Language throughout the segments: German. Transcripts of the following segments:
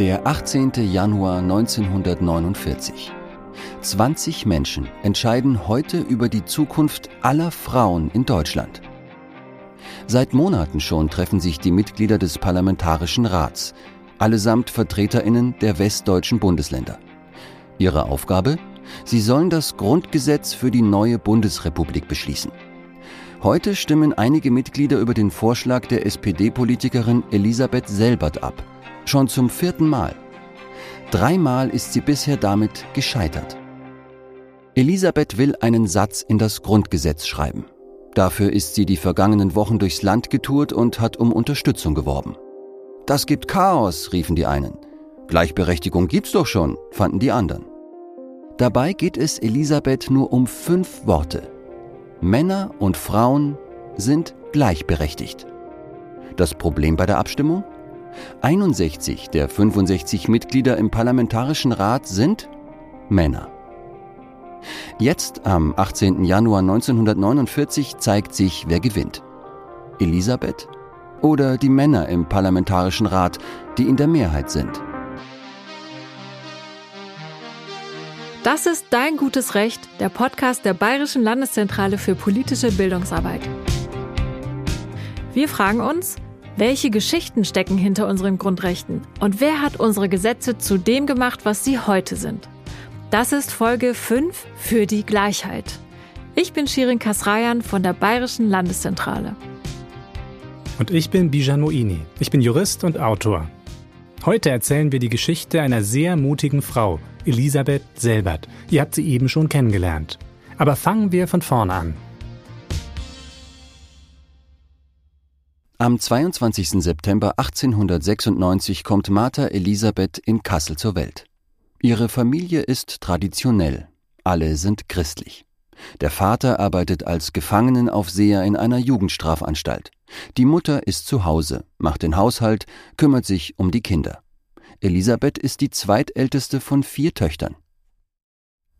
Der 18. Januar 1949. 20 Menschen entscheiden heute über die Zukunft aller Frauen in Deutschland. Seit Monaten schon treffen sich die Mitglieder des Parlamentarischen Rats, allesamt Vertreterinnen der westdeutschen Bundesländer. Ihre Aufgabe? Sie sollen das Grundgesetz für die neue Bundesrepublik beschließen. Heute stimmen einige Mitglieder über den Vorschlag der SPD-Politikerin Elisabeth Selbert ab Schon zum vierten Mal. Dreimal ist sie bisher damit gescheitert. Elisabeth will einen Satz in das Grundgesetz schreiben. Dafür ist sie die vergangenen Wochen durchs Land getourt und hat um Unterstützung geworben. Das gibt Chaos, riefen die einen. Gleichberechtigung gibt's doch schon, fanden die anderen. Dabei geht es Elisabeth nur um fünf Worte. Männer und Frauen sind gleichberechtigt. Das Problem bei der Abstimmung? 61 der 65 Mitglieder im Parlamentarischen Rat sind Männer. Jetzt, am 18. Januar 1949, zeigt sich, wer gewinnt. Elisabeth oder die Männer im Parlamentarischen Rat, die in der Mehrheit sind. Das ist Dein gutes Recht, der Podcast der Bayerischen Landeszentrale für politische Bildungsarbeit. Wir fragen uns, welche Geschichten stecken hinter unseren Grundrechten? Und wer hat unsere Gesetze zu dem gemacht, was sie heute sind? Das ist Folge 5 für die Gleichheit. Ich bin Shirin Kasrayan von der Bayerischen Landeszentrale. Und ich bin Bijan Moini. Ich bin Jurist und Autor. Heute erzählen wir die Geschichte einer sehr mutigen Frau, Elisabeth Selbert. Ihr habt sie eben schon kennengelernt. Aber fangen wir von vorne an. Am 22. September 1896 kommt Martha Elisabeth in Kassel zur Welt. Ihre Familie ist traditionell, alle sind christlich. Der Vater arbeitet als Gefangenenaufseher in einer Jugendstrafanstalt. Die Mutter ist zu Hause, macht den Haushalt, kümmert sich um die Kinder. Elisabeth ist die zweitälteste von vier Töchtern.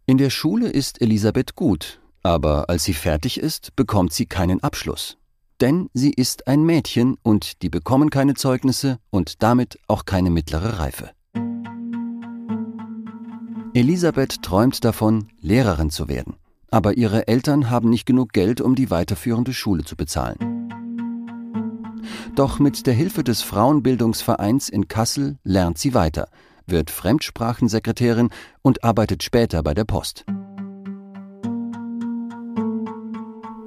In der Schule ist Elisabeth gut, aber als sie fertig ist, bekommt sie keinen Abschluss denn sie ist ein Mädchen und die bekommen keine Zeugnisse und damit auch keine mittlere Reife. Elisabeth träumt davon, Lehrerin zu werden, aber ihre Eltern haben nicht genug Geld, um die weiterführende Schule zu bezahlen. Doch mit der Hilfe des Frauenbildungsvereins in Kassel lernt sie weiter, wird Fremdsprachensekretärin und arbeitet später bei der Post.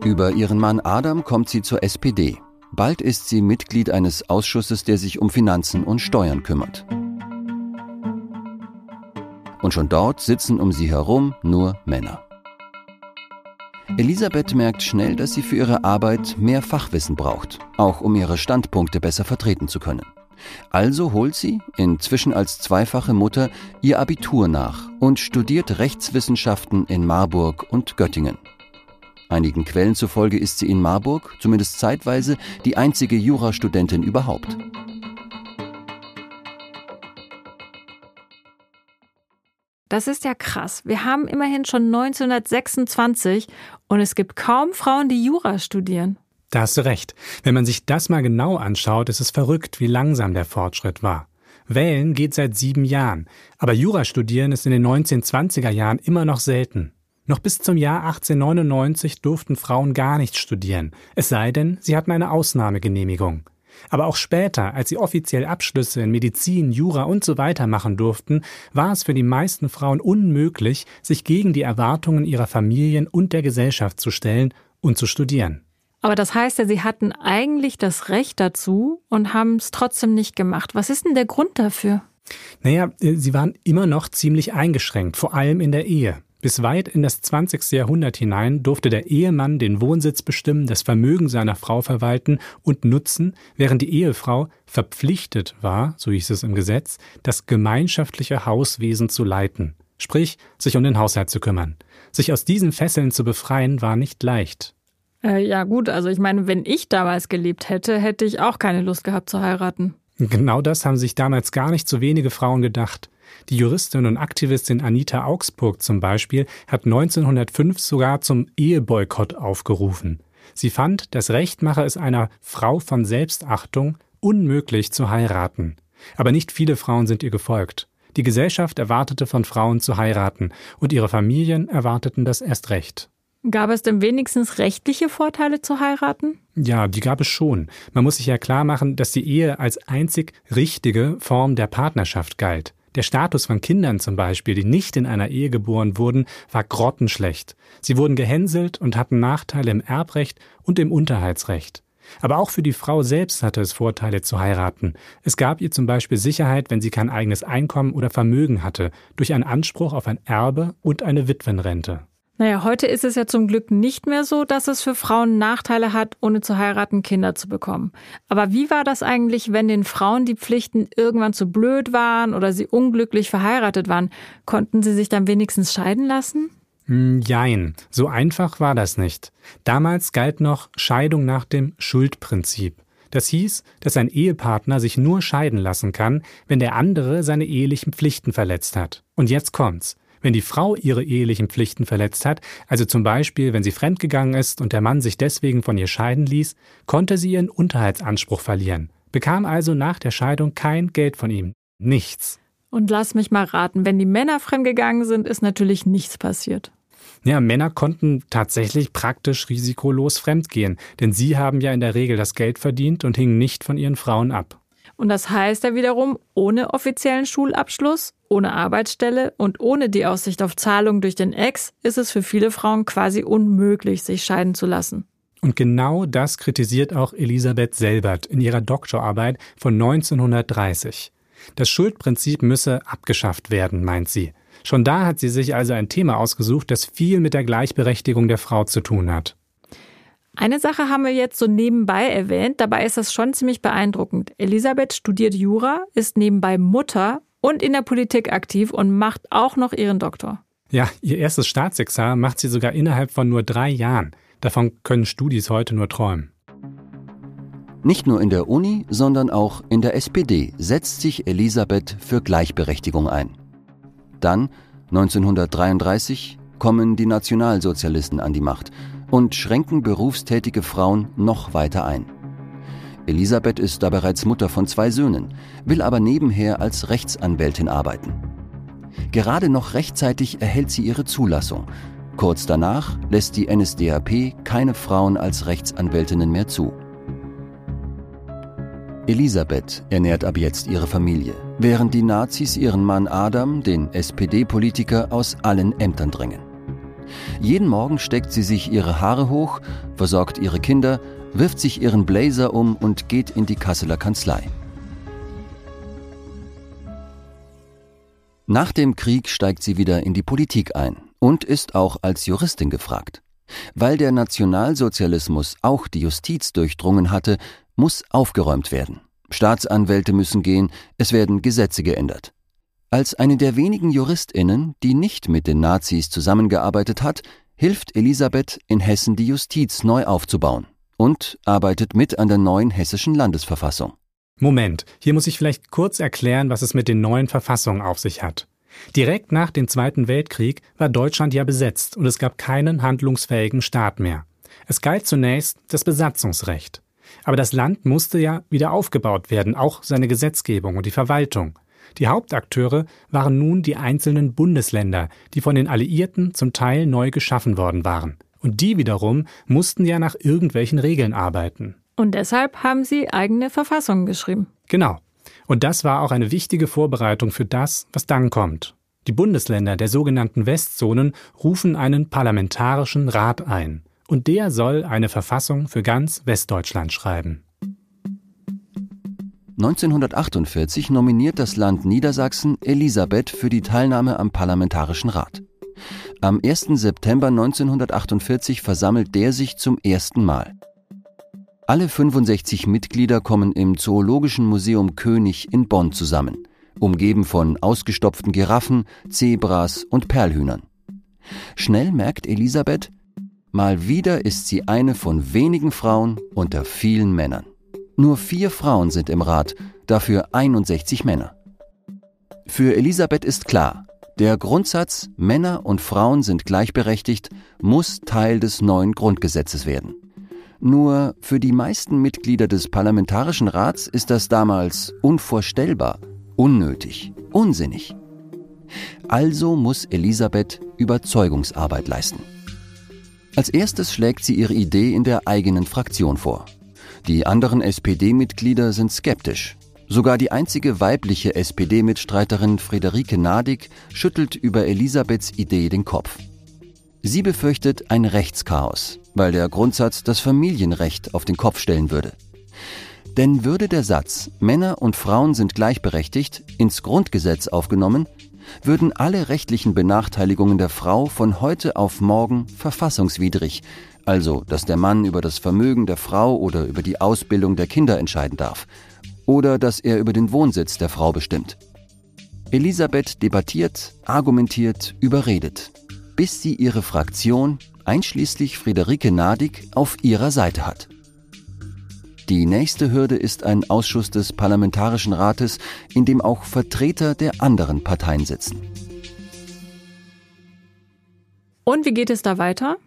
Über ihren Mann Adam kommt sie zur SPD. Bald ist sie Mitglied eines Ausschusses, der sich um Finanzen und Steuern kümmert. Und schon dort sitzen um sie herum nur Männer. Elisabeth merkt schnell, dass sie für ihre Arbeit mehr Fachwissen braucht, auch um ihre Standpunkte besser vertreten zu können. Also holt sie, inzwischen als zweifache Mutter, ihr Abitur nach und studiert Rechtswissenschaften in Marburg und Göttingen. Einigen Quellen zufolge ist sie in Marburg, zumindest zeitweise, die einzige Jurastudentin überhaupt. Das ist ja krass. Wir haben immerhin schon 1926 und es gibt kaum Frauen, die Jura studieren. Da hast du recht. Wenn man sich das mal genau anschaut, ist es verrückt, wie langsam der Fortschritt war. Wählen geht seit sieben Jahren, aber Jura studieren ist in den 1920er Jahren immer noch selten. Noch bis zum Jahr 1899 durften Frauen gar nicht studieren, es sei denn, sie hatten eine Ausnahmegenehmigung. Aber auch später, als sie offiziell Abschlüsse in Medizin, Jura und so weiter machen durften, war es für die meisten Frauen unmöglich, sich gegen die Erwartungen ihrer Familien und der Gesellschaft zu stellen und zu studieren. Aber das heißt ja, sie hatten eigentlich das Recht dazu und haben es trotzdem nicht gemacht. Was ist denn der Grund dafür? Naja, äh, sie waren immer noch ziemlich eingeschränkt, vor allem in der Ehe. Bis weit in das 20. Jahrhundert hinein durfte der Ehemann den Wohnsitz bestimmen, das Vermögen seiner Frau verwalten und nutzen, während die Ehefrau verpflichtet war, so hieß es im Gesetz, das gemeinschaftliche Hauswesen zu leiten, sprich sich um den Haushalt zu kümmern. Sich aus diesen Fesseln zu befreien war nicht leicht. Äh, ja gut, also ich meine, wenn ich damals gelebt hätte, hätte ich auch keine Lust gehabt zu heiraten. Genau das haben sich damals gar nicht so wenige Frauen gedacht. Die Juristin und Aktivistin Anita Augsburg zum Beispiel hat 1905 sogar zum Eheboykott aufgerufen. Sie fand, das Recht mache es einer Frau von Selbstachtung unmöglich zu heiraten. Aber nicht viele Frauen sind ihr gefolgt. Die Gesellschaft erwartete von Frauen zu heiraten, und ihre Familien erwarteten das erst recht. Gab es denn wenigstens rechtliche Vorteile zu heiraten? Ja, die gab es schon. Man muss sich ja klar machen, dass die Ehe als einzig richtige Form der Partnerschaft galt. Der Status von Kindern zum Beispiel, die nicht in einer Ehe geboren wurden, war grottenschlecht. Sie wurden gehänselt und hatten Nachteile im Erbrecht und im Unterhaltsrecht. Aber auch für die Frau selbst hatte es Vorteile zu heiraten. Es gab ihr zum Beispiel Sicherheit, wenn sie kein eigenes Einkommen oder Vermögen hatte, durch einen Anspruch auf ein Erbe und eine Witwenrente. Naja, heute ist es ja zum Glück nicht mehr so, dass es für Frauen Nachteile hat, ohne zu heiraten Kinder zu bekommen. Aber wie war das eigentlich, wenn den Frauen die Pflichten irgendwann zu blöd waren oder sie unglücklich verheiratet waren? Konnten sie sich dann wenigstens scheiden lassen? Hm, jein, so einfach war das nicht. Damals galt noch Scheidung nach dem Schuldprinzip. Das hieß, dass ein Ehepartner sich nur scheiden lassen kann, wenn der andere seine ehelichen Pflichten verletzt hat. Und jetzt kommt's. Wenn die Frau ihre ehelichen Pflichten verletzt hat, also zum Beispiel, wenn sie fremdgegangen ist und der Mann sich deswegen von ihr scheiden ließ, konnte sie ihren Unterhaltsanspruch verlieren, bekam also nach der Scheidung kein Geld von ihm. Nichts. Und lass mich mal raten, wenn die Männer fremdgegangen sind, ist natürlich nichts passiert. Ja, Männer konnten tatsächlich praktisch risikolos fremdgehen, denn sie haben ja in der Regel das Geld verdient und hingen nicht von ihren Frauen ab. Und das heißt ja wiederum, ohne offiziellen Schulabschluss, ohne Arbeitsstelle und ohne die Aussicht auf Zahlung durch den Ex ist es für viele Frauen quasi unmöglich, sich scheiden zu lassen. Und genau das kritisiert auch Elisabeth Selbert in ihrer Doktorarbeit von 1930. Das Schuldprinzip müsse abgeschafft werden, meint sie. Schon da hat sie sich also ein Thema ausgesucht, das viel mit der Gleichberechtigung der Frau zu tun hat. Eine Sache haben wir jetzt so nebenbei erwähnt, dabei ist das schon ziemlich beeindruckend. Elisabeth studiert Jura, ist nebenbei Mutter und in der Politik aktiv und macht auch noch ihren Doktor. Ja, ihr erstes Staatsexamen macht sie sogar innerhalb von nur drei Jahren. Davon können Studis heute nur träumen. Nicht nur in der Uni, sondern auch in der SPD setzt sich Elisabeth für Gleichberechtigung ein. Dann, 1933, kommen die Nationalsozialisten an die Macht und schränken berufstätige Frauen noch weiter ein. Elisabeth ist da bereits Mutter von zwei Söhnen, will aber nebenher als Rechtsanwältin arbeiten. Gerade noch rechtzeitig erhält sie ihre Zulassung. Kurz danach lässt die NSDAP keine Frauen als Rechtsanwältinnen mehr zu. Elisabeth ernährt ab jetzt ihre Familie, während die Nazis ihren Mann Adam, den SPD-Politiker, aus allen Ämtern drängen. Jeden Morgen steckt sie sich ihre Haare hoch, versorgt ihre Kinder, wirft sich ihren Blazer um und geht in die Kasseler Kanzlei. Nach dem Krieg steigt sie wieder in die Politik ein und ist auch als Juristin gefragt. Weil der Nationalsozialismus auch die Justiz durchdrungen hatte, muss aufgeräumt werden. Staatsanwälte müssen gehen, es werden Gesetze geändert. Als eine der wenigen Juristinnen, die nicht mit den Nazis zusammengearbeitet hat, hilft Elisabeth in Hessen die Justiz neu aufzubauen und arbeitet mit an der neuen hessischen Landesverfassung. Moment, hier muss ich vielleicht kurz erklären, was es mit den neuen Verfassungen auf sich hat. Direkt nach dem Zweiten Weltkrieg war Deutschland ja besetzt und es gab keinen handlungsfähigen Staat mehr. Es galt zunächst das Besatzungsrecht. Aber das Land musste ja wieder aufgebaut werden, auch seine Gesetzgebung und die Verwaltung. Die Hauptakteure waren nun die einzelnen Bundesländer, die von den Alliierten zum Teil neu geschaffen worden waren. Und die wiederum mussten ja nach irgendwelchen Regeln arbeiten. Und deshalb haben sie eigene Verfassungen geschrieben. Genau. Und das war auch eine wichtige Vorbereitung für das, was dann kommt. Die Bundesländer der sogenannten Westzonen rufen einen parlamentarischen Rat ein. Und der soll eine Verfassung für ganz Westdeutschland schreiben. 1948 nominiert das Land Niedersachsen Elisabeth für die Teilnahme am Parlamentarischen Rat. Am 1. September 1948 versammelt der sich zum ersten Mal. Alle 65 Mitglieder kommen im Zoologischen Museum König in Bonn zusammen, umgeben von ausgestopften Giraffen, Zebras und Perlhühnern. Schnell merkt Elisabeth, mal wieder ist sie eine von wenigen Frauen unter vielen Männern. Nur vier Frauen sind im Rat, dafür 61 Männer. Für Elisabeth ist klar, der Grundsatz Männer und Frauen sind gleichberechtigt muss Teil des neuen Grundgesetzes werden. Nur für die meisten Mitglieder des Parlamentarischen Rats ist das damals unvorstellbar, unnötig, unsinnig. Also muss Elisabeth Überzeugungsarbeit leisten. Als erstes schlägt sie ihre Idee in der eigenen Fraktion vor. Die anderen SPD-Mitglieder sind skeptisch. Sogar die einzige weibliche SPD-Mitstreiterin Friederike Nadig schüttelt über Elisabeths Idee den Kopf. Sie befürchtet ein Rechtschaos, weil der Grundsatz das Familienrecht auf den Kopf stellen würde. Denn würde der Satz Männer und Frauen sind gleichberechtigt ins Grundgesetz aufgenommen, würden alle rechtlichen Benachteiligungen der Frau von heute auf morgen verfassungswidrig, also dass der Mann über das Vermögen der Frau oder über die Ausbildung der Kinder entscheiden darf, oder dass er über den Wohnsitz der Frau bestimmt. Elisabeth debattiert, argumentiert, überredet, bis sie ihre Fraktion, einschließlich Friederike Nadig, auf ihrer Seite hat. Die nächste Hürde ist ein Ausschuss des Parlamentarischen Rates, in dem auch Vertreter der anderen Parteien sitzen. Und wie geht es da weiter?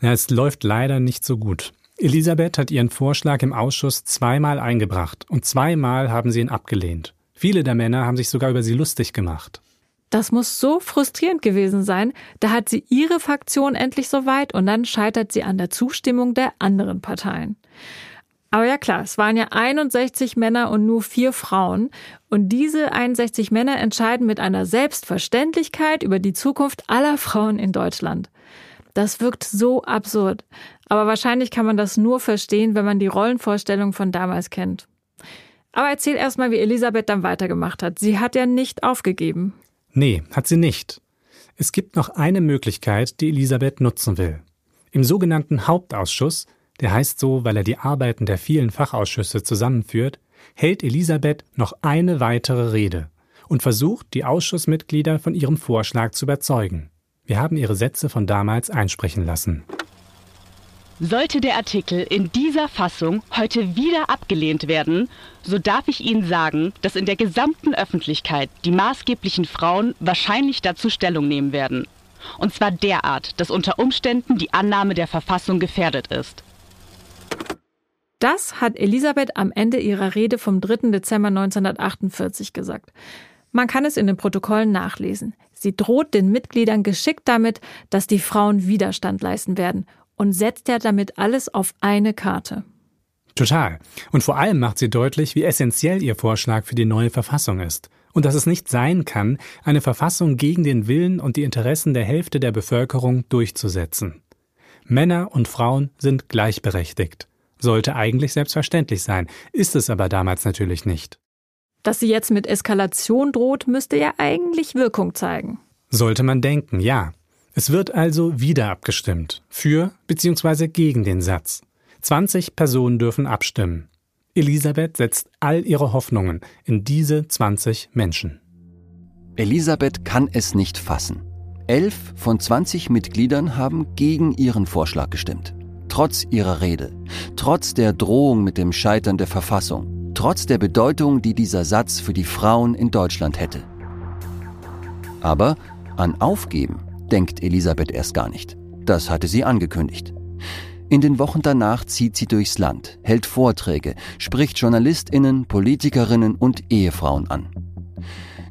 Ja, es läuft leider nicht so gut. Elisabeth hat ihren Vorschlag im Ausschuss zweimal eingebracht und zweimal haben sie ihn abgelehnt. Viele der Männer haben sich sogar über sie lustig gemacht. Das muss so frustrierend gewesen sein. Da hat sie ihre Fraktion endlich soweit und dann scheitert sie an der Zustimmung der anderen Parteien. Aber ja klar, es waren ja 61 Männer und nur vier Frauen. Und diese 61 Männer entscheiden mit einer Selbstverständlichkeit über die Zukunft aller Frauen in Deutschland. Das wirkt so absurd. Aber wahrscheinlich kann man das nur verstehen, wenn man die Rollenvorstellung von damals kennt. Aber erzähl erstmal, wie Elisabeth dann weitergemacht hat. Sie hat ja nicht aufgegeben. Nee, hat sie nicht. Es gibt noch eine Möglichkeit, die Elisabeth nutzen will. Im sogenannten Hauptausschuss, der heißt so, weil er die Arbeiten der vielen Fachausschüsse zusammenführt, hält Elisabeth noch eine weitere Rede und versucht, die Ausschussmitglieder von ihrem Vorschlag zu überzeugen. Wir haben ihre Sätze von damals einsprechen lassen. Sollte der Artikel in dieser Fassung heute wieder abgelehnt werden, so darf ich Ihnen sagen, dass in der gesamten Öffentlichkeit die maßgeblichen Frauen wahrscheinlich dazu Stellung nehmen werden. Und zwar derart, dass unter Umständen die Annahme der Verfassung gefährdet ist. Das hat Elisabeth am Ende ihrer Rede vom 3. Dezember 1948 gesagt. Man kann es in den Protokollen nachlesen. Sie droht den Mitgliedern geschickt damit, dass die Frauen Widerstand leisten werden und setzt ja damit alles auf eine Karte. Total. Und vor allem macht sie deutlich, wie essentiell ihr Vorschlag für die neue Verfassung ist. Und dass es nicht sein kann, eine Verfassung gegen den Willen und die Interessen der Hälfte der Bevölkerung durchzusetzen. Männer und Frauen sind gleichberechtigt. Sollte eigentlich selbstverständlich sein, ist es aber damals natürlich nicht. Dass sie jetzt mit Eskalation droht, müsste ja eigentlich Wirkung zeigen. Sollte man denken, ja. Es wird also wieder abgestimmt. Für bzw. gegen den Satz. 20 Personen dürfen abstimmen. Elisabeth setzt all ihre Hoffnungen in diese 20 Menschen. Elisabeth kann es nicht fassen. Elf von 20 Mitgliedern haben gegen ihren Vorschlag gestimmt. Trotz ihrer Rede, trotz der Drohung mit dem Scheitern der Verfassung, trotz der Bedeutung, die dieser Satz für die Frauen in Deutschland hätte. Aber an Aufgeben denkt Elisabeth erst gar nicht. Das hatte sie angekündigt. In den Wochen danach zieht sie durchs Land, hält Vorträge, spricht Journalistinnen, Politikerinnen und Ehefrauen an.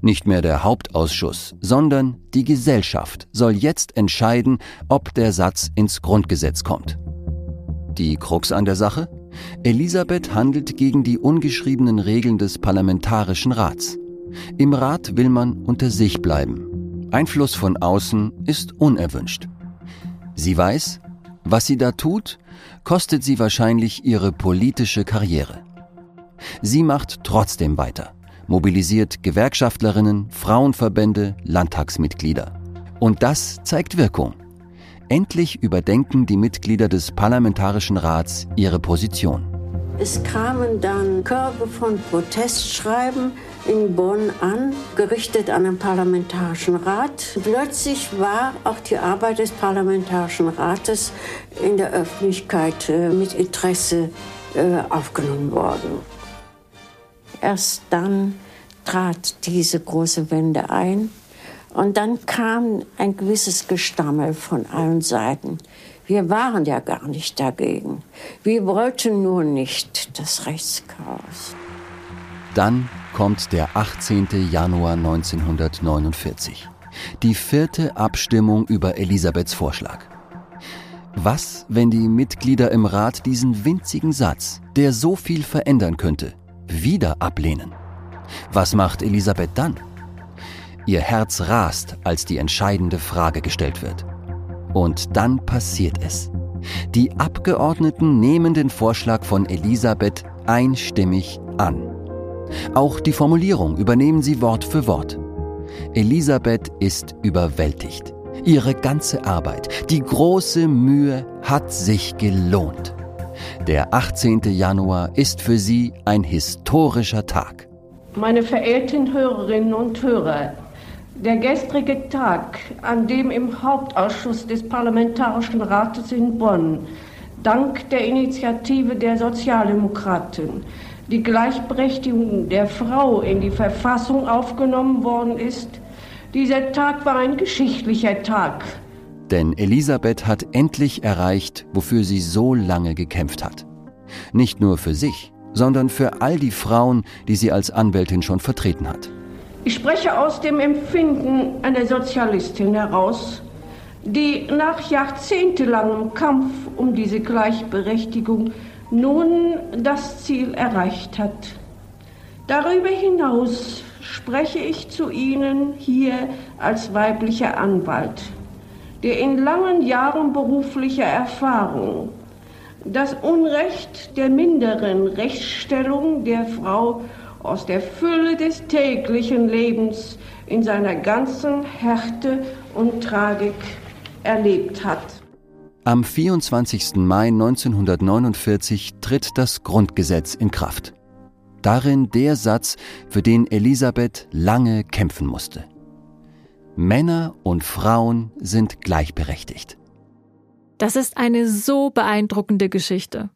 Nicht mehr der Hauptausschuss, sondern die Gesellschaft soll jetzt entscheiden, ob der Satz ins Grundgesetz kommt. Die Krux an der Sache? Elisabeth handelt gegen die ungeschriebenen Regeln des Parlamentarischen Rats. Im Rat will man unter sich bleiben, Einfluss von außen ist unerwünscht. Sie weiß, was sie da tut, kostet sie wahrscheinlich ihre politische Karriere. Sie macht trotzdem weiter, mobilisiert Gewerkschaftlerinnen, Frauenverbände, Landtagsmitglieder. Und das zeigt Wirkung. Endlich überdenken die Mitglieder des Parlamentarischen Rats ihre Position. Es kamen dann Körbe von Protestschreiben in Bonn an, gerichtet an den Parlamentarischen Rat. Plötzlich war auch die Arbeit des Parlamentarischen Rates in der Öffentlichkeit äh, mit Interesse äh, aufgenommen worden. Erst dann trat diese große Wende ein und dann kam ein gewisses Gestammel von allen Seiten. Wir waren ja gar nicht dagegen. Wir wollten nur nicht das Rechtschaos. Dann kommt der 18. Januar 1949. Die vierte Abstimmung über Elisabeths Vorschlag. Was, wenn die Mitglieder im Rat diesen winzigen Satz, der so viel verändern könnte, wieder ablehnen? Was macht Elisabeth dann? Ihr Herz rast, als die entscheidende Frage gestellt wird. Und dann passiert es. Die Abgeordneten nehmen den Vorschlag von Elisabeth einstimmig an. Auch die Formulierung übernehmen sie Wort für Wort. Elisabeth ist überwältigt. Ihre ganze Arbeit, die große Mühe hat sich gelohnt. Der 18. Januar ist für sie ein historischer Tag. Meine verehrten Hörerinnen und Hörer, der gestrige Tag, an dem im Hauptausschuss des Parlamentarischen Rates in Bonn dank der Initiative der Sozialdemokraten die Gleichberechtigung der Frau in die Verfassung aufgenommen worden ist, dieser Tag war ein geschichtlicher Tag. Denn Elisabeth hat endlich erreicht, wofür sie so lange gekämpft hat. Nicht nur für sich, sondern für all die Frauen, die sie als Anwältin schon vertreten hat. Ich spreche aus dem Empfinden einer Sozialistin heraus, die nach jahrzehntelangem Kampf um diese Gleichberechtigung nun das Ziel erreicht hat. Darüber hinaus spreche ich zu Ihnen hier als weiblicher Anwalt, der in langen Jahren beruflicher Erfahrung das Unrecht der minderen Rechtsstellung der Frau aus der Fülle des täglichen Lebens in seiner ganzen Härte und Tragik erlebt hat. Am 24. Mai 1949 tritt das Grundgesetz in Kraft. Darin der Satz, für den Elisabeth lange kämpfen musste. Männer und Frauen sind gleichberechtigt. Das ist eine so beeindruckende Geschichte.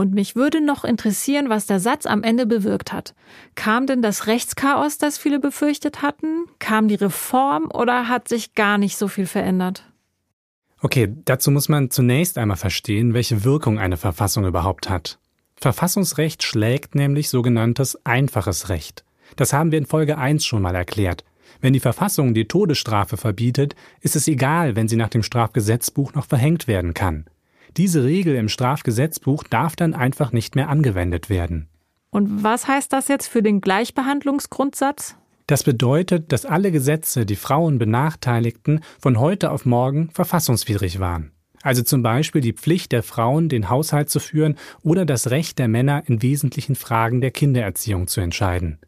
Und mich würde noch interessieren, was der Satz am Ende bewirkt hat. Kam denn das Rechtschaos, das viele befürchtet hatten? Kam die Reform oder hat sich gar nicht so viel verändert? Okay, dazu muss man zunächst einmal verstehen, welche Wirkung eine Verfassung überhaupt hat. Verfassungsrecht schlägt nämlich sogenanntes einfaches Recht. Das haben wir in Folge 1 schon mal erklärt. Wenn die Verfassung die Todesstrafe verbietet, ist es egal, wenn sie nach dem Strafgesetzbuch noch verhängt werden kann. Diese Regel im Strafgesetzbuch darf dann einfach nicht mehr angewendet werden. Und was heißt das jetzt für den Gleichbehandlungsgrundsatz? Das bedeutet, dass alle Gesetze, die Frauen benachteiligten, von heute auf morgen verfassungswidrig waren. Also zum Beispiel die Pflicht der Frauen, den Haushalt zu führen oder das Recht der Männer in wesentlichen Fragen der Kindererziehung zu entscheiden.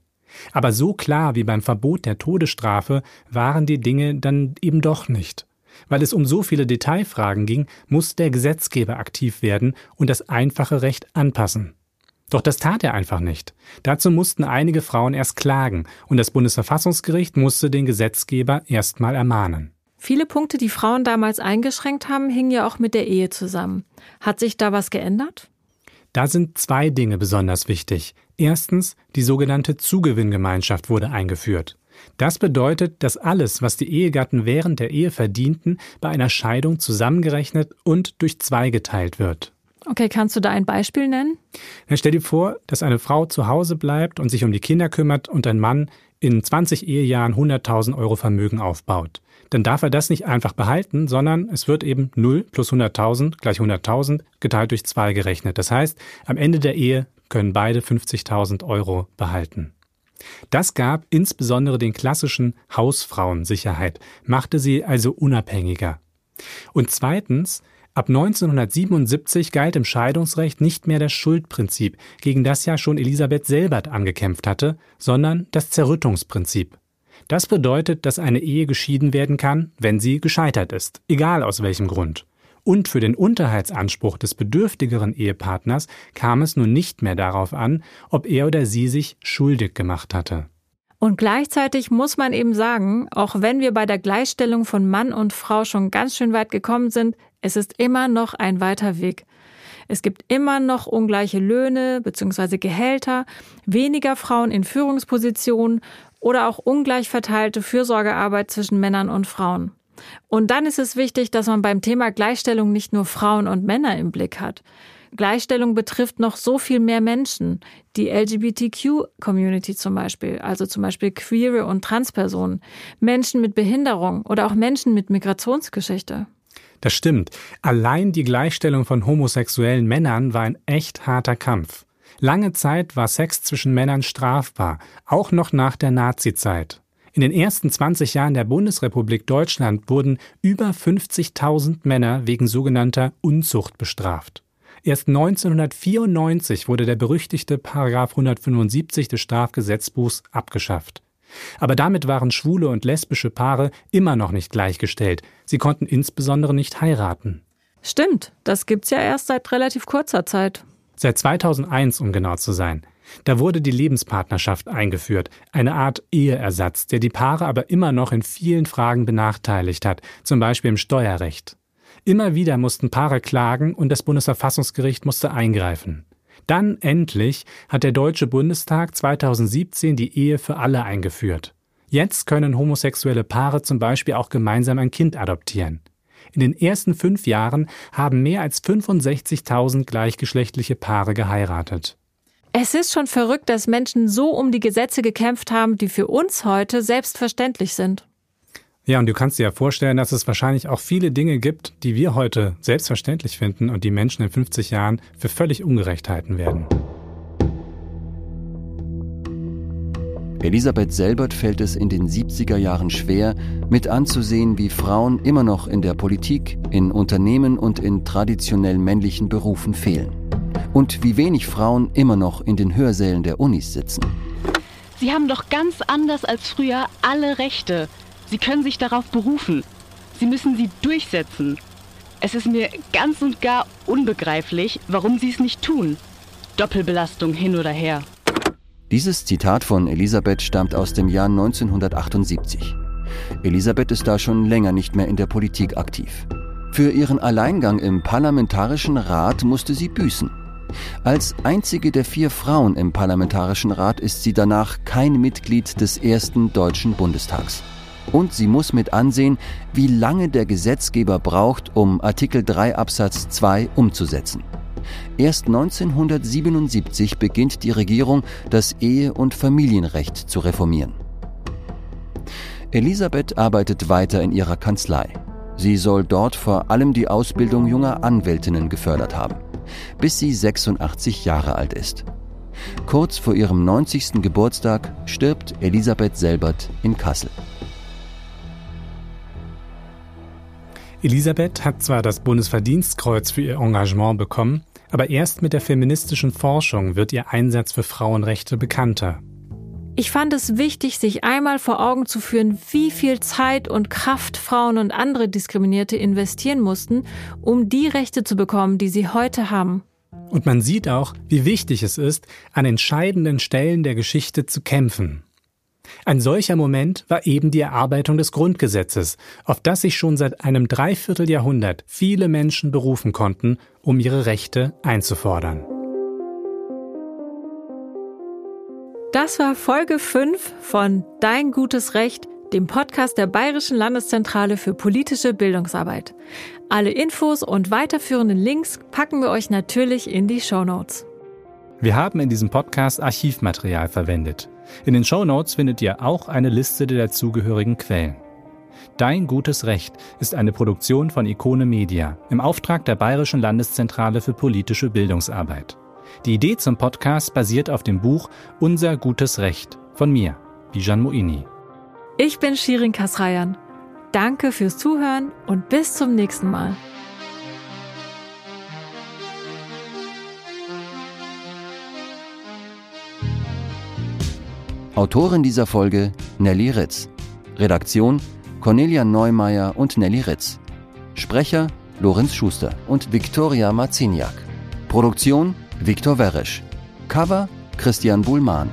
Aber so klar wie beim Verbot der Todesstrafe waren die Dinge dann eben doch nicht. Weil es um so viele Detailfragen ging, muss der Gesetzgeber aktiv werden und das einfache Recht anpassen. Doch das tat er einfach nicht. Dazu mussten einige Frauen erst klagen, und das Bundesverfassungsgericht musste den Gesetzgeber erstmal ermahnen. Viele Punkte, die Frauen damals eingeschränkt haben, hingen ja auch mit der Ehe zusammen. Hat sich da was geändert? Da sind zwei Dinge besonders wichtig. Erstens, die sogenannte Zugewinngemeinschaft wurde eingeführt. Das bedeutet, dass alles, was die Ehegatten während der Ehe verdienten, bei einer Scheidung zusammengerechnet und durch zwei geteilt wird. Okay, kannst du da ein Beispiel nennen? Dann stell dir vor, dass eine Frau zu Hause bleibt und sich um die Kinder kümmert und ein Mann in 20 Ehejahren 100.000 Euro Vermögen aufbaut. Dann darf er das nicht einfach behalten, sondern es wird eben 0 plus 100.000 gleich 100.000 geteilt durch zwei gerechnet. Das heißt, am Ende der Ehe können beide 50.000 Euro behalten. Das gab insbesondere den klassischen Hausfrauen Sicherheit, machte sie also unabhängiger. Und zweitens, ab 1977 galt im Scheidungsrecht nicht mehr das Schuldprinzip, gegen das ja schon Elisabeth Selbert angekämpft hatte, sondern das Zerrüttungsprinzip. Das bedeutet, dass eine Ehe geschieden werden kann, wenn sie gescheitert ist, egal aus welchem Grund. Und für den Unterhaltsanspruch des bedürftigeren Ehepartners kam es nun nicht mehr darauf an, ob er oder sie sich schuldig gemacht hatte. Und gleichzeitig muss man eben sagen, auch wenn wir bei der Gleichstellung von Mann und Frau schon ganz schön weit gekommen sind, es ist immer noch ein weiter Weg. Es gibt immer noch ungleiche Löhne bzw. Gehälter, weniger Frauen in Führungspositionen oder auch ungleich verteilte Fürsorgearbeit zwischen Männern und Frauen. Und dann ist es wichtig, dass man beim Thema Gleichstellung nicht nur Frauen und Männer im Blick hat. Gleichstellung betrifft noch so viel mehr Menschen. Die LGBTQ-Community zum Beispiel, also zum Beispiel queere und Transpersonen, Menschen mit Behinderung oder auch Menschen mit Migrationsgeschichte. Das stimmt. Allein die Gleichstellung von homosexuellen Männern war ein echt harter Kampf. Lange Zeit war Sex zwischen Männern strafbar, auch noch nach der Nazizeit. In den ersten 20 Jahren der Bundesrepublik Deutschland wurden über 50.000 Männer wegen sogenannter Unzucht bestraft. Erst 1994 wurde der berüchtigte Paragraph 175 des Strafgesetzbuchs abgeschafft. Aber damit waren schwule und lesbische Paare immer noch nicht gleichgestellt. Sie konnten insbesondere nicht heiraten. Stimmt, das gibt's ja erst seit relativ kurzer Zeit. Seit 2001, um genau zu sein. Da wurde die Lebenspartnerschaft eingeführt, eine Art Eheersatz, der die Paare aber immer noch in vielen Fragen benachteiligt hat, zum Beispiel im Steuerrecht. Immer wieder mussten Paare klagen und das Bundesverfassungsgericht musste eingreifen. Dann endlich hat der Deutsche Bundestag 2017 die Ehe für alle eingeführt. Jetzt können homosexuelle Paare zum Beispiel auch gemeinsam ein Kind adoptieren. In den ersten fünf Jahren haben mehr als 65.000 gleichgeschlechtliche Paare geheiratet. Es ist schon verrückt, dass Menschen so um die Gesetze gekämpft haben, die für uns heute selbstverständlich sind. Ja, und du kannst dir ja vorstellen, dass es wahrscheinlich auch viele Dinge gibt, die wir heute selbstverständlich finden und die Menschen in 50 Jahren für völlig ungerecht halten werden. Elisabeth Selbert fällt es in den 70er Jahren schwer, mit anzusehen, wie Frauen immer noch in der Politik, in Unternehmen und in traditionell männlichen Berufen fehlen. Und wie wenig Frauen immer noch in den Hörsälen der Unis sitzen. Sie haben doch ganz anders als früher alle Rechte. Sie können sich darauf berufen. Sie müssen sie durchsetzen. Es ist mir ganz und gar unbegreiflich, warum Sie es nicht tun. Doppelbelastung hin oder her. Dieses Zitat von Elisabeth stammt aus dem Jahr 1978. Elisabeth ist da schon länger nicht mehr in der Politik aktiv. Für ihren Alleingang im Parlamentarischen Rat musste sie büßen. Als einzige der vier Frauen im Parlamentarischen Rat ist sie danach kein Mitglied des ersten Deutschen Bundestags. Und sie muss mit ansehen, wie lange der Gesetzgeber braucht, um Artikel 3 Absatz 2 umzusetzen. Erst 1977 beginnt die Regierung, das Ehe- und Familienrecht zu reformieren. Elisabeth arbeitet weiter in ihrer Kanzlei. Sie soll dort vor allem die Ausbildung junger Anwältinnen gefördert haben, bis sie 86 Jahre alt ist. Kurz vor ihrem 90. Geburtstag stirbt Elisabeth Selbert in Kassel. Elisabeth hat zwar das Bundesverdienstkreuz für ihr Engagement bekommen, aber erst mit der feministischen Forschung wird ihr Einsatz für Frauenrechte bekannter. Ich fand es wichtig, sich einmal vor Augen zu führen, wie viel Zeit und Kraft Frauen und andere Diskriminierte investieren mussten, um die Rechte zu bekommen, die sie heute haben. Und man sieht auch, wie wichtig es ist, an entscheidenden Stellen der Geschichte zu kämpfen. Ein solcher Moment war eben die Erarbeitung des Grundgesetzes, auf das sich schon seit einem Dreivierteljahrhundert viele Menschen berufen konnten, um ihre Rechte einzufordern. Das war Folge 5 von Dein gutes Recht, dem Podcast der Bayerischen Landeszentrale für politische Bildungsarbeit. Alle Infos und weiterführenden Links packen wir euch natürlich in die Show Notes. Wir haben in diesem Podcast Archivmaterial verwendet. In den Show Notes findet ihr auch eine Liste der dazugehörigen Quellen. Dein gutes Recht ist eine Produktion von Ikone Media im Auftrag der Bayerischen Landeszentrale für politische Bildungsarbeit. Die Idee zum Podcast basiert auf dem Buch Unser gutes Recht von mir, Bijan Moini. Ich bin Shirin Kasrayan. Danke fürs Zuhören und bis zum nächsten Mal. Autorin dieser Folge Nelly Ritz. Redaktion Cornelia Neumeier und Nelly Ritz. Sprecher Lorenz Schuster und Viktoria Marciniak. Produktion Viktor Werisch. Cover Christian Buhlmann.